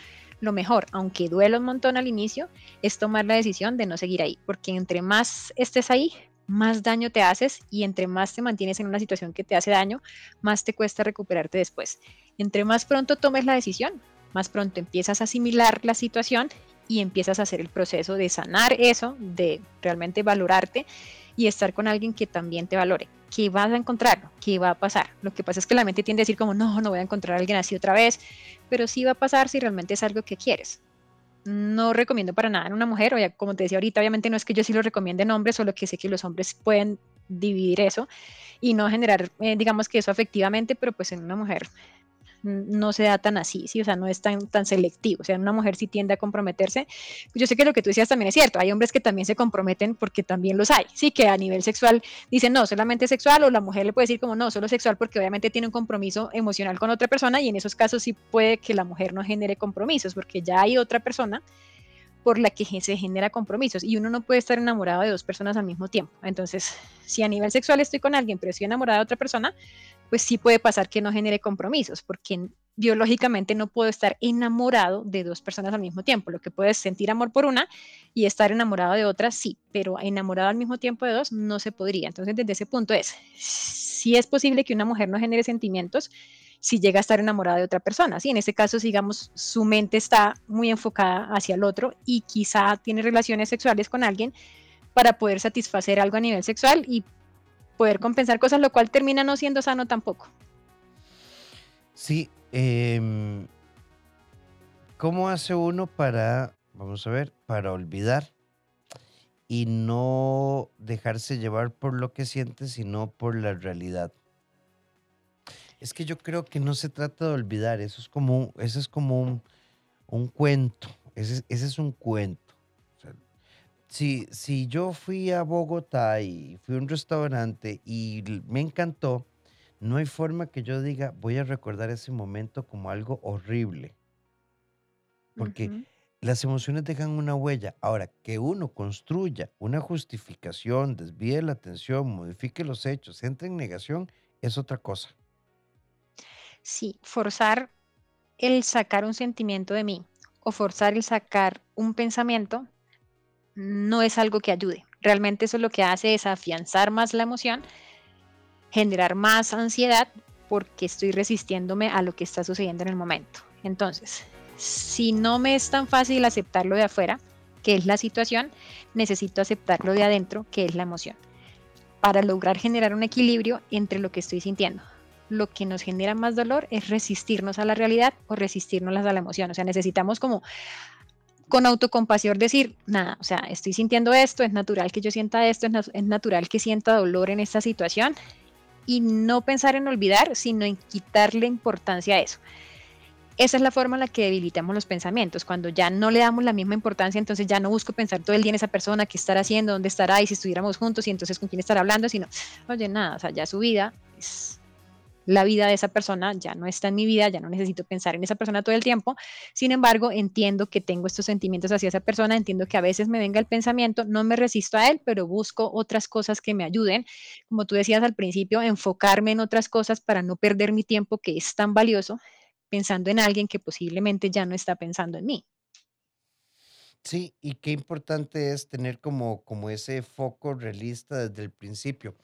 lo mejor, aunque duela un montón al inicio, es tomar la decisión de no seguir ahí, porque entre más estés ahí, más daño te haces y entre más te mantienes en una situación que te hace daño, más te cuesta recuperarte después. Entre más pronto tomes la decisión, más pronto empiezas a asimilar la situación y empiezas a hacer el proceso de sanar eso, de realmente valorarte y estar con alguien que también te valore. ¿Qué vas a encontrar? ¿Qué va a pasar? Lo que pasa es que la mente tiende a decir como, no, no voy a encontrar a alguien así otra vez, pero sí va a pasar si realmente es algo que quieres. No recomiendo para nada en una mujer, o ya, como te decía ahorita, obviamente no es que yo sí lo recomiende en hombres, solo que sé que los hombres pueden dividir eso y no generar, eh, digamos que eso afectivamente, pero pues en una mujer no se da tan así, ¿sí? O sea, no es tan, tan selectivo. O sea, una mujer sí tiende a comprometerse. Yo sé que lo que tú decías también es cierto. Hay hombres que también se comprometen porque también los hay, ¿sí? Que a nivel sexual dicen, no, solamente sexual, o la mujer le puede decir como, no, solo sexual porque obviamente tiene un compromiso emocional con otra persona y en esos casos sí puede que la mujer no genere compromisos porque ya hay otra persona por la que se genera compromisos y uno no puede estar enamorado de dos personas al mismo tiempo. Entonces, si a nivel sexual estoy con alguien, pero estoy enamorada de otra persona, pues sí puede pasar que no genere compromisos, porque biológicamente no puedo estar enamorado de dos personas al mismo tiempo. Lo que puedes sentir amor por una y estar enamorado de otra, sí, pero enamorado al mismo tiempo de dos no se podría. Entonces, desde ese punto es, si es posible que una mujer no genere sentimientos si llega a estar enamorada de otra persona. Sí, en ese caso, digamos, su mente está muy enfocada hacia el otro y quizá tiene relaciones sexuales con alguien para poder satisfacer algo a nivel sexual y poder compensar cosas, lo cual termina no siendo sano tampoco. Sí, Em, ¿Cómo hace uno para, vamos a ver, para olvidar y no dejarse llevar por lo que siente, sino por la realidad? Es que yo creo que no se trata de olvidar, eso es como, ese es como un, cuento, ese, es un cuento. si, si yo fui a Bogotá y fui a un restaurante y me encantó, no hay forma que yo diga, voy a recordar ese momento como algo horrible. Porque las emociones dejan una huella. Ahora, que uno construya una justificación, desvíe la atención, modifique los hechos, entre en negación, es otra cosa. Sí, forzar el sacar un sentimiento de mí o forzar el sacar un pensamiento no es algo que ayude. Realmente eso lo que hace es afianzar más la emoción generar más ansiedad porque estoy resistiéndome a lo que está sucediendo en el momento. Entonces, si no me es tan fácil aceptarlo de afuera, que es la situación, necesito aceptarlo de adentro, que es la emoción, para lograr generar un equilibrio entre lo que estoy sintiendo. Lo que nos genera más dolor es resistirnos a la realidad o resistirnos a la emoción. O sea, necesitamos como con autocompasión decir, nada, o sea, estoy sintiendo esto, es natural que yo sienta esto, es, natural que sienta dolor en esta situación y no pensar en olvidar, sino en quitarle importancia a eso. Esa es la forma en la que debilitamos los pensamientos. Cuando ya no le damos la misma importancia, entonces ya no busco pensar todo el día en esa persona, qué estará haciendo, dónde estará y si estuviéramos juntos y entonces con quién estará hablando, sino, oye, nada, o sea, ya su vida es la vida de esa persona ya no está en mi vida, ya no necesito pensar en esa persona todo el tiempo. Sin embargo, entiendo que tengo estos sentimientos hacia esa persona, entiendo que a veces me venga el pensamiento, no me resisto a él, pero busco otras cosas que me ayuden. Como tú decías al principio, enfocarme en otras cosas para no perder mi tiempo que es tan valioso pensando en alguien que posiblemente ya no está pensando en mí. Sí, y qué importante es tener como, como ese foco realista desde el principio.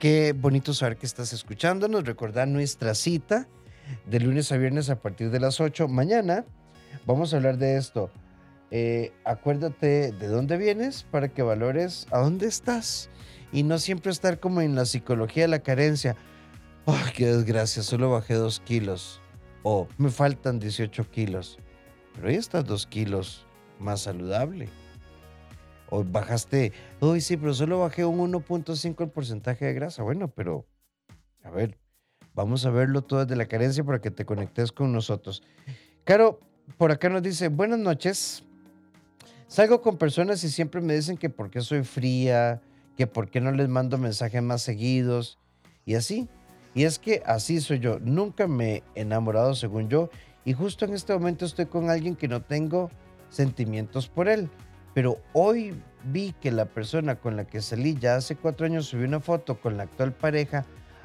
Qué bonito saber que estás escuchándonos. Recordar nuestra cita de lunes a viernes a partir de las 8. Mañana vamos a hablar de esto. Eh, acuérdate de dónde vienes para que valores a dónde estás y no siempre estar como en la psicología de la carencia. ¡Ay, qué desgracia! Solo bajé dos kilos. O me faltan 18 kilos. Pero ahí estás dos kilos más saludable o bajaste, uy, sí, pero solo bajé un 1.5 el porcentaje de grasa. Bueno, pero a ver, vamos a verlo todo desde la carencia para que te conectes con nosotros. Caro, por acá nos dice, buenas noches. Salgo con personas y siempre me dicen que por qué soy fría, que por qué no les mando mensajes más seguidos y así. Y es que así soy yo. Nunca me he enamorado según yo. Y justo en este momento estoy con alguien que no tengo sentimientos por él. Pero hoy vi que la persona con la que salí ya hace cuatro años subió una foto con la actual pareja.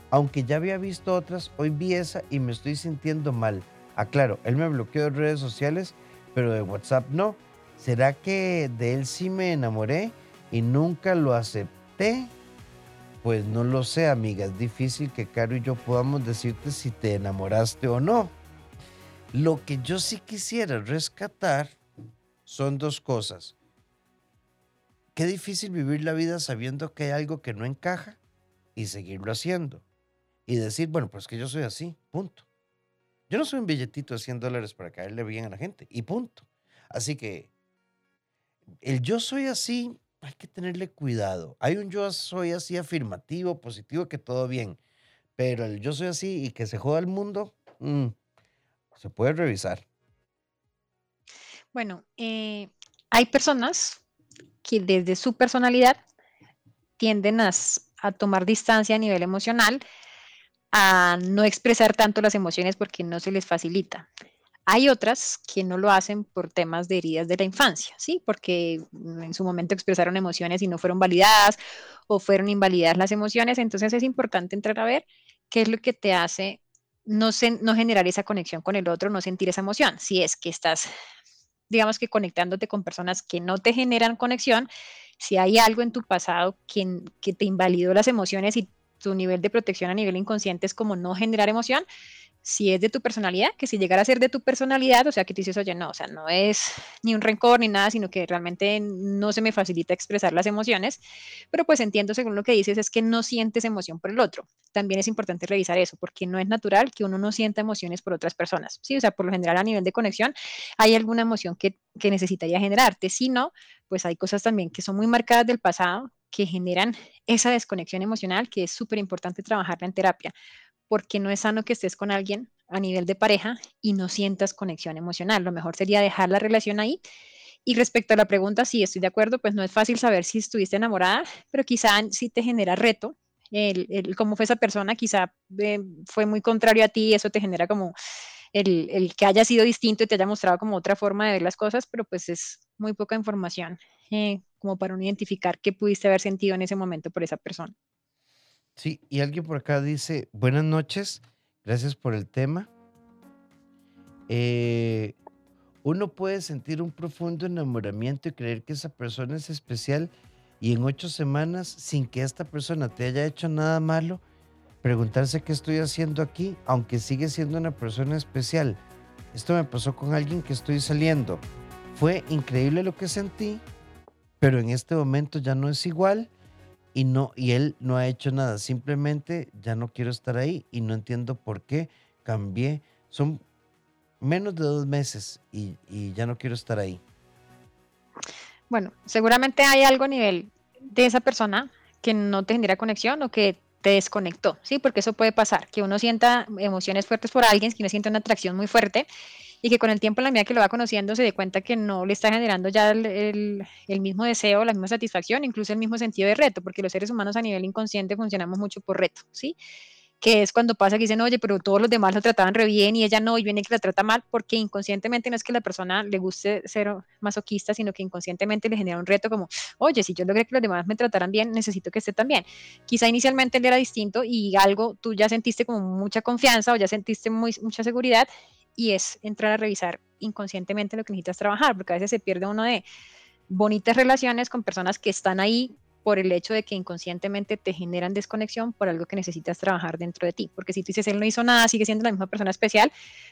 Aunque ya había visto otras, hoy vi esa y me estoy sintiendo mal. Aclaro, él me bloqueó de redes sociales, pero de WhatsApp no. ¿Será que de él sí me enamoré y nunca lo acepté? Pues no lo sé, amiga. Es difícil que Caro y yo podamos decirte si te enamoraste o no. Lo que yo sí quisiera rescatar son dos cosas qué difícil vivir la vida sabiendo que hay algo que no encaja y seguirlo haciendo. Y decir, bueno, pues que yo soy así, punto. Yo no soy un billetito de 100 dólares para caerle bien a la gente, y punto. Así que el yo soy así, hay que tenerle cuidado. Hay un yo soy así afirmativo, positivo, que todo bien. Pero el yo soy así y que se joda el mundo, mm, se puede revisar. Bueno, eh, hay personas que desde su personalidad tienden a, tomar distancia a nivel emocional, a no expresar tanto las emociones porque no se les facilita. Hay otras que no lo hacen por temas de heridas de la infancia, ¿sí? Porque en su momento expresaron emociones y no fueron validadas o fueron invalidadas las emociones. Entonces es importante entrar a ver qué es lo que te hace no, no generar esa conexión con el otro, no sentir esa emoción. Si es que estás, digamos que conectándote con personas que no te generan conexión, si hay algo en tu pasado que, que te invalidó las emociones y tu nivel de protección a nivel inconsciente es como no generar emoción, si es de tu personalidad, que si llegara a ser de tu personalidad, o sea, que tú dices, oye, no, o sea, no es ni un rencor ni nada, sino que realmente no se me facilita expresar las emociones, pero pues entiendo según lo que dices, es que no sientes emoción por el otro. También es importante revisar eso, porque no es natural que uno no sienta emociones por otras personas, ¿sí? O sea, por lo general a nivel de conexión hay alguna emoción que, que necesitaría generarte, si no, pues hay cosas también que son muy marcadas del pasado que generan esa desconexión emocional que es súper importante trabajarla en terapia porque no es sano que estés con alguien a nivel de pareja y no sientas conexión emocional. Lo mejor sería dejar la relación ahí. Y respecto a la pregunta, sí, estoy de acuerdo, pues no es fácil saber si estuviste enamorada, pero quizá sí te genera reto. El, cómo fue esa persona, quizá eh, fue muy contrario a ti, eso te genera como el, que haya sido distinto y te haya mostrado como otra forma de ver las cosas, pero pues es muy poca información eh, como para uno identificar qué pudiste haber sentido en ese momento por esa persona. Sí, y alguien por acá dice, buenas noches, gracias por el tema. Eh, uno puede sentir un profundo enamoramiento y creer que esa persona es especial y en ocho semanas, sin que esta persona te haya hecho nada malo, preguntarse qué estoy haciendo aquí, aunque sigue siendo una persona especial. Esto me pasó con alguien que estoy saliendo. Fue increíble lo que sentí, pero en este momento ya no es igual y no y él no ha hecho nada, simplemente ya no quiero estar ahí y no entiendo por qué cambié. Son menos de dos meses y, ya no quiero estar ahí. Bueno, seguramente hay algo a nivel de esa persona que no te genera conexión o que te desconectó, ¿sí? Porque eso puede pasar, que uno sienta emociones fuertes por alguien, que uno siente una atracción muy fuerte y que con el tiempo, en la medida que lo va conociendo, se dé cuenta que no le está generando ya el, mismo deseo, la misma satisfacción, incluso el mismo sentido de reto, porque los seres humanos a nivel inconsciente funcionamos mucho por reto, ¿sí? que es cuando pasa que dicen, oye, pero todos los demás lo trataban re bien y ella no, y viene que la trata mal, porque inconscientemente no es que la persona le guste ser masoquista, sino que inconscientemente le genera un reto como, oye, si yo logré que los demás me trataran bien, necesito que esté también. Quizá inicialmente él era distinto y algo tú ya sentiste como mucha confianza o ya sentiste muy, mucha seguridad y es entrar a revisar inconscientemente lo que necesitas trabajar, porque a veces se pierde uno de bonitas relaciones con personas que están ahí por el hecho de que inconscientemente te generan desconexión por algo que necesitas trabajar dentro de ti. Porque si tú dices, él no hizo nada, sigue siendo la misma persona especial,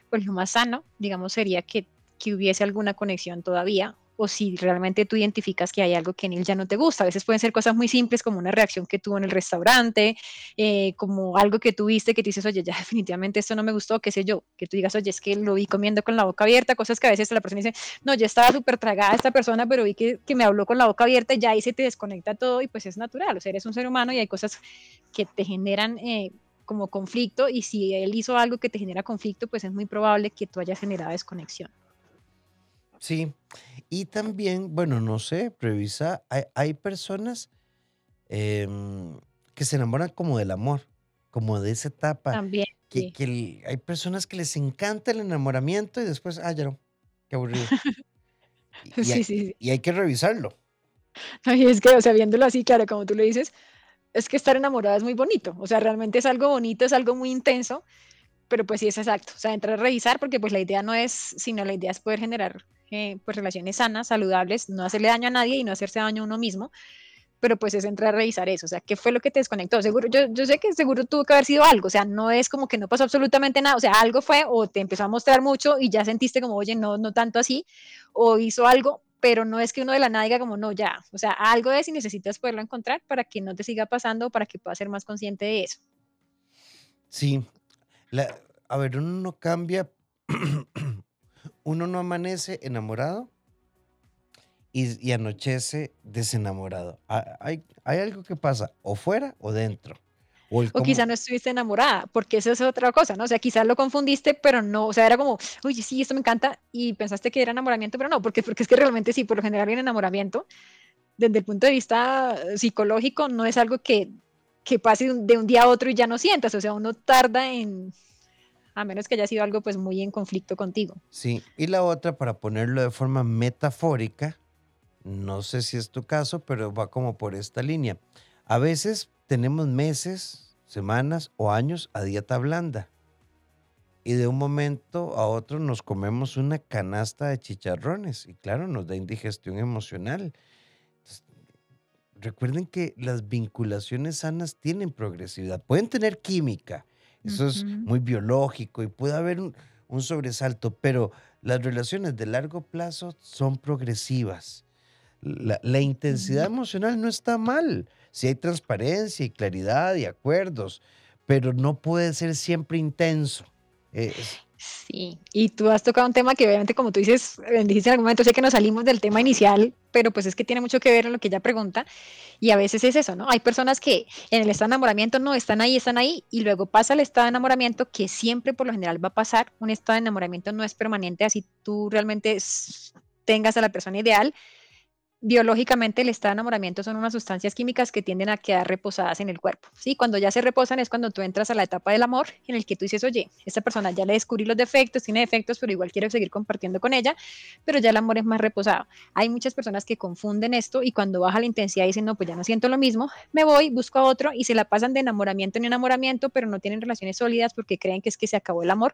pues lo más sano, digamos, sería que, que hubiese alguna conexión todavía o si realmente tú identificas que hay algo que en él ya no te gusta. A veces pueden ser cosas muy simples como una reacción que tuvo en el restaurante, eh, como algo que tuviste que te dices, oye, ya definitivamente esto no me gustó, qué sé yo, que tú digas, oye, es que lo vi comiendo con la boca abierta, cosas que a veces la persona dice, no, ya estaba súper tragada esta persona, pero vi que, que, me habló con la boca abierta, ya ahí se te desconecta todo y pues es natural, o sea, eres un ser humano y hay cosas que te generan... Eh, como conflicto y si él hizo algo que te genera conflicto, pues es muy probable que tú hayas generado desconexión. Sí, y también, bueno, no sé, revisa, hay, personas em, que se enamoran como del amor, como de esa etapa. También. Que, que hay personas que les encanta el enamoramiento y después, ah, ya no, qué aburrido. Y, sí, sí, y hay que revisarlo. Y es que, o sea, viéndolo así, claro, como tú le dices, es que estar enamorada es muy bonito, o sea, realmente es algo bonito, es algo muy intenso, pero pues sí es exacto, o sea, entrar a revisar porque pues la idea no es, sino la idea es poder generar eh, pues relaciones sanas, saludables, no hacerle daño a nadie y no hacerse daño a uno mismo, pero pues es entrar a revisar eso, o sea, ¿qué fue lo que te desconectó? Seguro, yo, yo sé que seguro tuvo que haber sido algo, o sea, no es como que no pasó absolutamente nada, o sea, algo fue o te empezó a mostrar mucho y ya sentiste como, oye, no, no tanto así, o hizo algo, pero no es que uno de la nada diga como, no, ya, o sea, algo es y necesitas poderlo encontrar para que no te siga pasando, para que puedas ser más consciente de eso. Sí, la, a ver, uno no cambia, uno no amanece enamorado y, anochece desenamorado. Hay, hay, algo que pasa o fuera o dentro. O, quizá no estuviste enamorada, porque eso es otra cosa, ¿no? O sea, quizás lo confundiste, pero no, o sea, era como, oye, sí, esto me encanta, y pensaste que era enamoramiento, pero no, porque, porque es que realmente sí, por lo general el enamoramiento, desde el punto de vista psicológico, no es algo que, que pase de un día a otro y ya no sientas, o sea, uno tarda en, a menos que haya sido algo pues muy en conflicto contigo. Sí, y la otra, para ponerlo de forma metafórica, no sé si es tu caso, pero va como por esta línea. A veces tenemos meses, semanas o años a dieta blanda. y de un momento a otro nos comemos una canasta de chicharrones y claro, nos da indigestión emocional. recuerden que las vinculaciones sanas tienen progresividad, pueden tener química, eso es muy biológico y puede haber un, un sobresalto, pero las relaciones de largo plazo son progresivas. La, intensidad emocional no está mal, si hay transparencia y claridad y acuerdos, pero no puede ser siempre intenso. Sí, y tú has tocado un tema que obviamente como tú dices, dijiste en algún momento, sé que nos salimos del tema inicial, pero pues es que tiene mucho que ver en lo que ella pregunta. Y a veces es eso, ¿no? Hay personas que en el estado de enamoramiento no están ahí, están ahí y luego pasa el estado de enamoramiento que siempre por lo general va a pasar, un estado de enamoramiento no es permanente, así tú realmente tengas a la persona ideal, biológicamente el estado de enamoramiento son unas sustancias químicas que tienden a quedar reposadas en el cuerpo. ¿sí? Cuando ya se reposan es cuando tú entras a la etapa del amor en el que tú dices, oye, esta persona ya le descubrí los defectos, tiene defectos, pero igual quiero seguir compartiendo con ella, pero ya el amor es más reposado. Hay muchas personas que confunden esto y cuando baja la intensidad dicen, no, pues ya no siento lo mismo, me voy, busco a otro y se la pasan de enamoramiento en enamoramiento, pero no tienen relaciones sólidas porque creen que es que se acabó el amor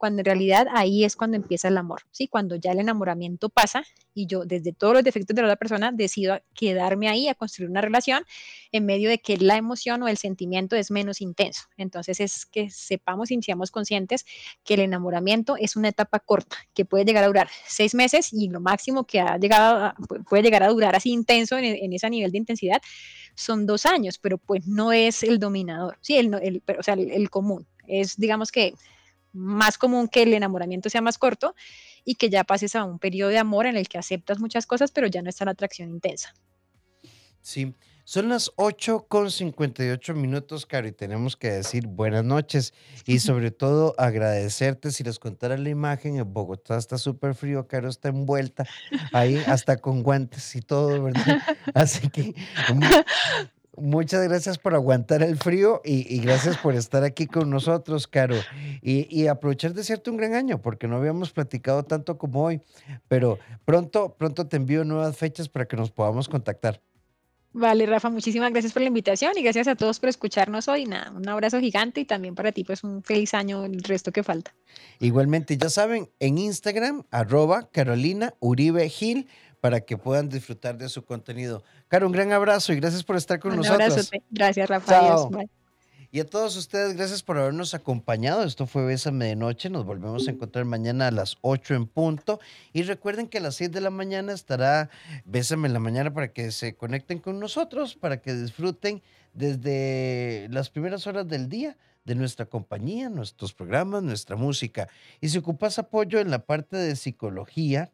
cuando en realidad ahí es cuando empieza el amor, ¿sí? Cuando ya el enamoramiento pasa y yo desde todos los defectos de la otra persona decido quedarme ahí a construir una relación en medio de que la emoción o el sentimiento es menos intenso. Entonces es que sepamos y seamos conscientes que el enamoramiento es una etapa corta que puede llegar a durar seis meses y lo máximo que ha llegado puede llegar a durar así intenso en, ese nivel de intensidad son dos años, pero pues no es el dominador, sí, el, o sea, el común. Es, digamos que más común que el enamoramiento sea más corto y que ya pases a un periodo de amor en el que aceptas muchas cosas, pero ya no está la atracción intensa. Sí, son las 8 con 58 minutos, Caro, y tenemos que decir buenas noches y sobre todo agradecerte. Si les contara la imagen, en Bogotá está súper frío, Caro está envuelta ahí hasta con guantes y todo, ¿verdad? Así que Muchas gracias por aguantar el frío y, gracias por estar aquí con nosotros, Caro. Y, aprovechar de cierto un gran año, porque no habíamos platicado tanto como hoy. Pero pronto, pronto te envío nuevas fechas para que nos podamos contactar. Vale, Rafa, muchísimas gracias por la invitación y gracias a todos por escucharnos hoy. Nada, un abrazo gigante y también para ti, pues un feliz año, el resto que falta. Igualmente, ya saben, en Instagram, arroba Carolina Uribe Gil para que puedan disfrutar de su contenido. Caro, un gran abrazo y gracias por estar con nosotros. Un abrazo. Gracias, Rafael. Y a todos ustedes, gracias por habernos acompañado. Esto fue Bésame de Noche. Nos volvemos a encontrar mañana a las 8 en punto. Y recuerden que a las 6 de la mañana estará Bésame en la mañana para que se conecten con nosotros, para que disfruten desde las primeras horas del día de nuestra compañía, nuestros programas, nuestra música. Y si ocupas apoyo en la parte de psicología,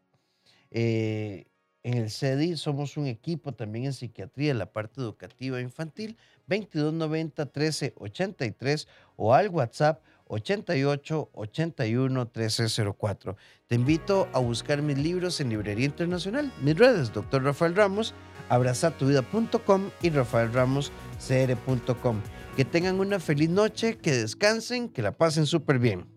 eh, en el CEDI somos un equipo también en psiquiatría, en la parte educativa infantil, 2290 1383 o al WhatsApp 88 81 1304. Te invito a buscar mis libros en Librería Internacional, mis redes, Dr. Rafael Ramos, abrazatuvida.com y rafaelramoscr.com. Que tengan una feliz noche, que descansen, que la pasen súper bien.